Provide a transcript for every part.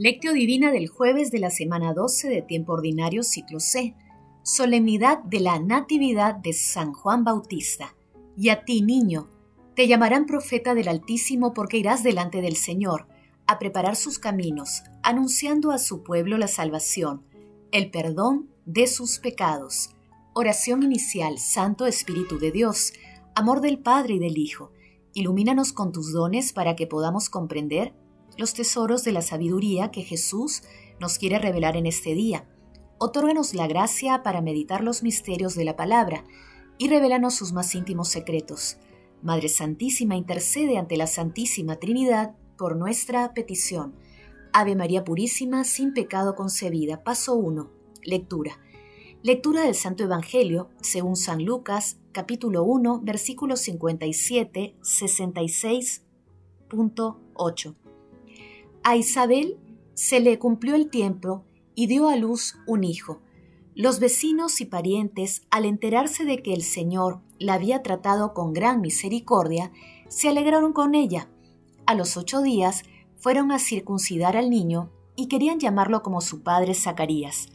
Lectio Divina del jueves de la semana 12 de tiempo ordinario ciclo C. Solemnidad de la Natividad de San Juan Bautista. Y a ti, niño, te llamarán profeta del Altísimo porque irás delante del Señor a preparar sus caminos, anunciando a su pueblo la salvación, el perdón de sus pecados. Oración inicial, Santo Espíritu de Dios, amor del Padre y del Hijo, ilumínanos con tus dones para que podamos comprender los tesoros de la sabiduría que Jesús nos quiere revelar en este día. Otórganos la gracia para meditar los misterios de la palabra y revelanos sus más íntimos secretos. Madre Santísima, intercede ante la Santísima Trinidad por nuestra petición. Ave María Purísima, sin pecado concebida. Paso 1. Lectura. Lectura del Santo Evangelio, según San Lucas, capítulo 1, versículo 57, 66.8. A Isabel se le cumplió el tiempo y dio a luz un hijo. Los vecinos y parientes, al enterarse de que el Señor la había tratado con gran misericordia, se alegraron con ella. A los ocho días fueron a circuncidar al niño y querían llamarlo como su padre Zacarías.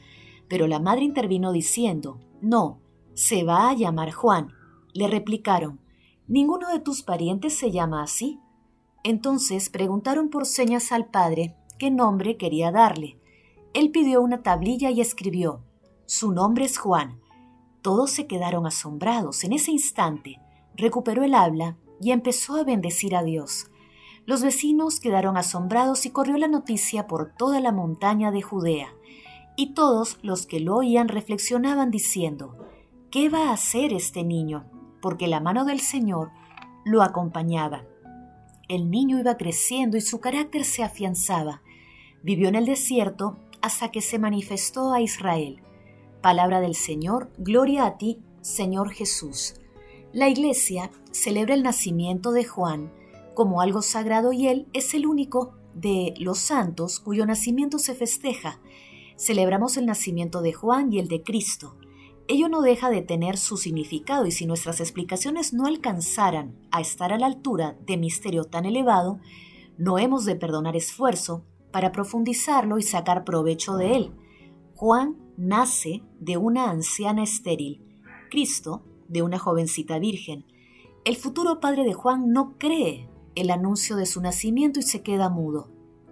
Pero la madre intervino diciendo, No, se va a llamar Juan. Le replicaron, Ninguno de tus parientes se llama así. Entonces preguntaron por señas al padre qué nombre quería darle. Él pidió una tablilla y escribió, Su nombre es Juan. Todos se quedaron asombrados. En ese instante recuperó el habla y empezó a bendecir a Dios. Los vecinos quedaron asombrados y corrió la noticia por toda la montaña de Judea. Y todos los que lo oían reflexionaban diciendo, ¿qué va a hacer este niño? Porque la mano del Señor lo acompañaba. El niño iba creciendo y su carácter se afianzaba. Vivió en el desierto hasta que se manifestó a Israel. Palabra del Señor, gloria a ti, Señor Jesús. La Iglesia celebra el nacimiento de Juan como algo sagrado y él es el único de los santos cuyo nacimiento se festeja. Celebramos el nacimiento de Juan y el de Cristo ello no deja de tener su significado y si nuestras explicaciones no alcanzaran a estar a la altura de misterio tan elevado, no hemos de perdonar esfuerzo para profundizarlo y sacar provecho de él. Juan nace de una anciana estéril, Cristo de una jovencita virgen. El futuro padre de Juan no cree el anuncio de su nacimiento y se queda mudo.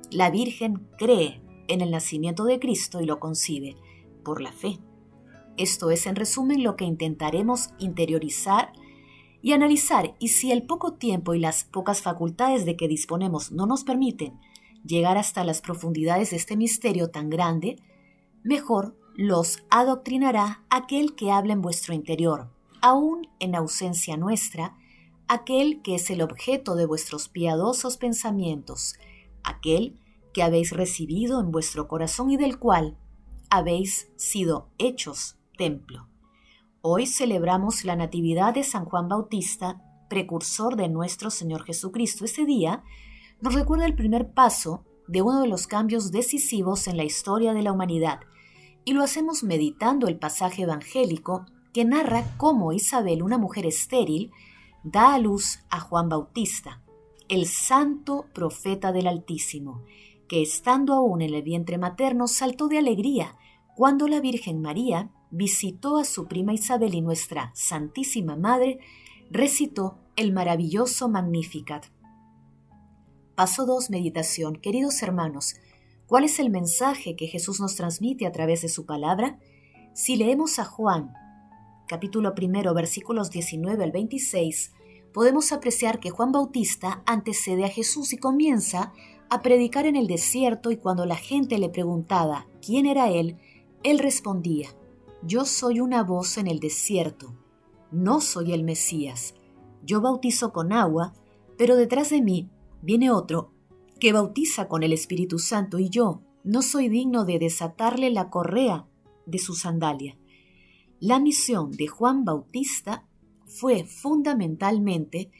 La Virgen cree en el nacimiento de Cristo y lo concibe por la fe. Esto es en resumen lo que intentaremos interiorizar y analizar. Y si el poco tiempo y las pocas facultades de que disponemos no nos permiten llegar hasta las profundidades de este misterio tan grande, mejor los adoctrinará aquel que habla en vuestro interior, aún en ausencia nuestra, aquel que es el objeto de vuestros piadosos pensamientos, aquel que habéis recibido en vuestro corazón y del cual habéis sido hechos templo. Hoy celebramos la Natividad de San Juan Bautista, precursor de nuestro Señor Jesucristo. Ese día nos recuerda el primer paso de uno de los cambios decisivos en la historia de la humanidad, y lo hacemos meditando el pasaje evangélico que narra cómo Isabel, una mujer estéril, da a luz a Juan Bautista, el santo profeta del Altísimo, que estando aún en el vientre materno saltó de alegría cuando la Virgen María visitó a su prima Isabel y nuestra Santísima Madre recitó el maravilloso Magnificat. Paso 2. Meditación. Queridos hermanos, ¿cuál es el mensaje que Jesús nos transmite a través de su palabra? Si leemos a Juan, capítulo primero, versículos 19 al 26, podemos apreciar que Juan Bautista antecede a Jesús y comienza a predicar en el desierto y cuando la gente le preguntaba quién era él, él respondía, yo soy una voz en el desierto, no soy el Mesías. Yo bautizo con agua, pero detrás de mí viene otro que bautiza con el Espíritu Santo y yo no soy digno de desatarle la correa de su sandalia. La misión de Juan Bautista fue fundamentalmente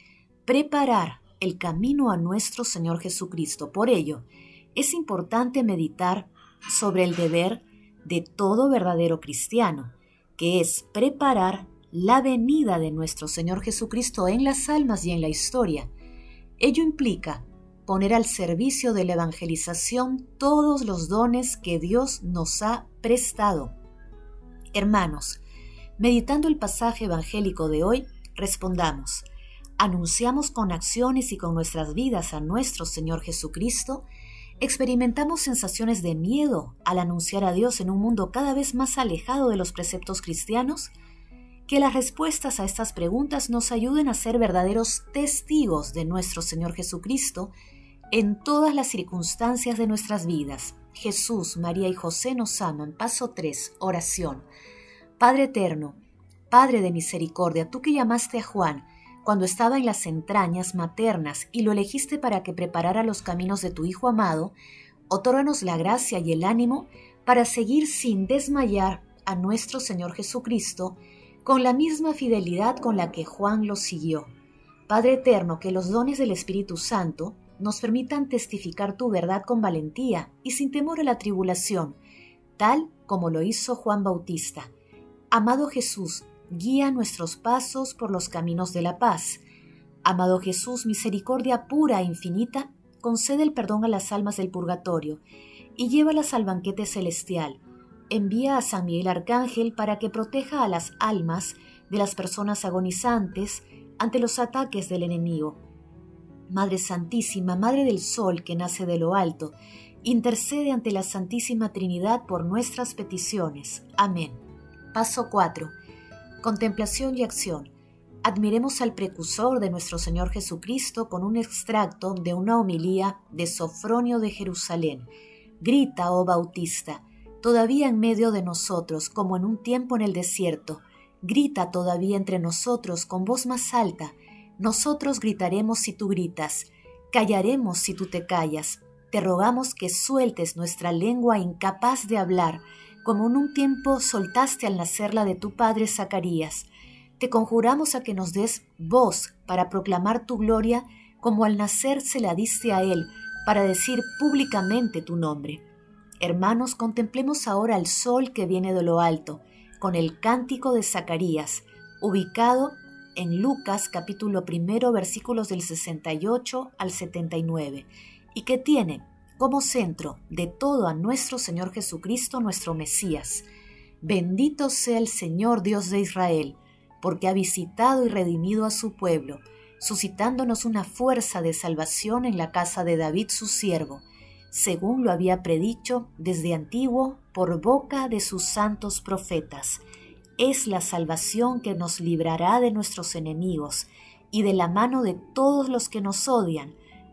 preparar el camino a nuestro Señor Jesucristo. Por ello, es importante meditar sobre el deber de todo verdadero cristiano, que es preparar la venida de nuestro Señor Jesucristo en las almas y en la historia. Ello implica poner al servicio de la evangelización todos los dones que Dios nos ha prestado. Hermanos, meditando el pasaje evangélico de hoy, respondamos, ¿anunciamos con acciones y con nuestras vidas a nuestro Señor Jesucristo? ¿Experimentamos sensaciones de miedo al anunciar a Dios en un mundo cada vez más alejado de los preceptos cristianos? Que las respuestas a estas preguntas nos ayuden a ser verdaderos testigos de nuestro Señor Jesucristo en todas las circunstancias de nuestras vidas. Jesús, María y José nos aman. Paso 3. Oración. Padre eterno, Padre de misericordia, tú que llamaste a Juan cuando estaba en las entrañas maternas y lo elegiste para que preparara los caminos de tu Hijo amado, otórganos la gracia y el ánimo para seguir sin desmayar a nuestro Señor Jesucristo con la misma fidelidad con la que Juan lo siguió. Padre eterno, que los dones del Espíritu Santo nos permitan testificar tu verdad con valentía y sin temor a la tribulación, tal como lo hizo Juan Bautista. Amado Jesús, guía nuestros pasos por los caminos de la paz. Amado Jesús, misericordia pura e infinita, concede el perdón a las almas del purgatorio y llévalas al banquete celestial envía a San Miguel Arcángel para que proteja a las almas de las personas agonizantes ante los ataques del enemigo. Madre Santísima, Madre del Sol que nace de lo alto, intercede ante la Santísima Trinidad por nuestras peticiones. Amén. Paso 4. Contemplación y acción. Admiremos al precursor de nuestro Señor Jesucristo con un extracto de una homilía de Sofronio de Jerusalén. Grita, oh Bautista, todavía en medio de nosotros, como en un tiempo en el desierto. Grita todavía entre nosotros con voz más alta. Nosotros gritaremos si tú gritas, callaremos si tú te callas. Te rogamos que sueltes nuestra lengua incapaz de hablar, como en un tiempo soltaste al nacer la de tu padre Zacarías. Te conjuramos a que nos des voz para proclamar tu gloria, como al nacer se la diste a él, para decir públicamente tu nombre. Hermanos, contemplemos ahora al sol que viene de lo alto, con el cántico de Zacarías, ubicado en Lucas capítulo primero versículos del 68 al 79, y que tiene como centro de todo a nuestro Señor Jesucristo, nuestro Mesías. Bendito sea el Señor Dios de Israel, porque ha visitado y redimido a su pueblo, suscitándonos una fuerza de salvación en la casa de David su siervo, según lo había predicho desde antiguo por boca de sus santos profetas. Es la salvación que nos librará de nuestros enemigos y de la mano de todos los que nos odian.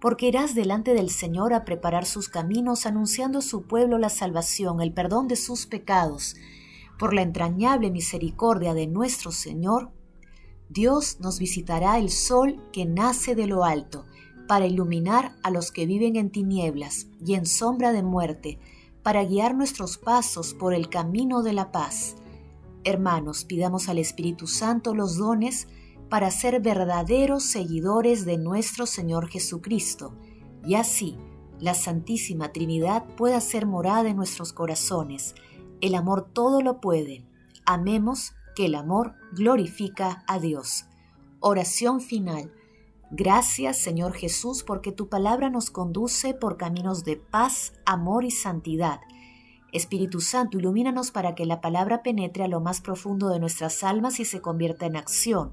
porque irás delante del Señor a preparar sus caminos, anunciando a su pueblo la salvación, el perdón de sus pecados. Por la entrañable misericordia de nuestro Señor, Dios nos visitará el sol que nace de lo alto, para iluminar a los que viven en tinieblas y en sombra de muerte, para guiar nuestros pasos por el camino de la paz. Hermanos, pidamos al Espíritu Santo los dones para ser verdaderos seguidores de nuestro Señor Jesucristo, y así la Santísima Trinidad pueda ser morada en nuestros corazones. El amor todo lo puede. Amemos que el amor glorifica a Dios. Oración final. Gracias Señor Jesús porque tu palabra nos conduce por caminos de paz, amor y santidad. Espíritu Santo, ilumínanos para que la palabra penetre a lo más profundo de nuestras almas y se convierta en acción.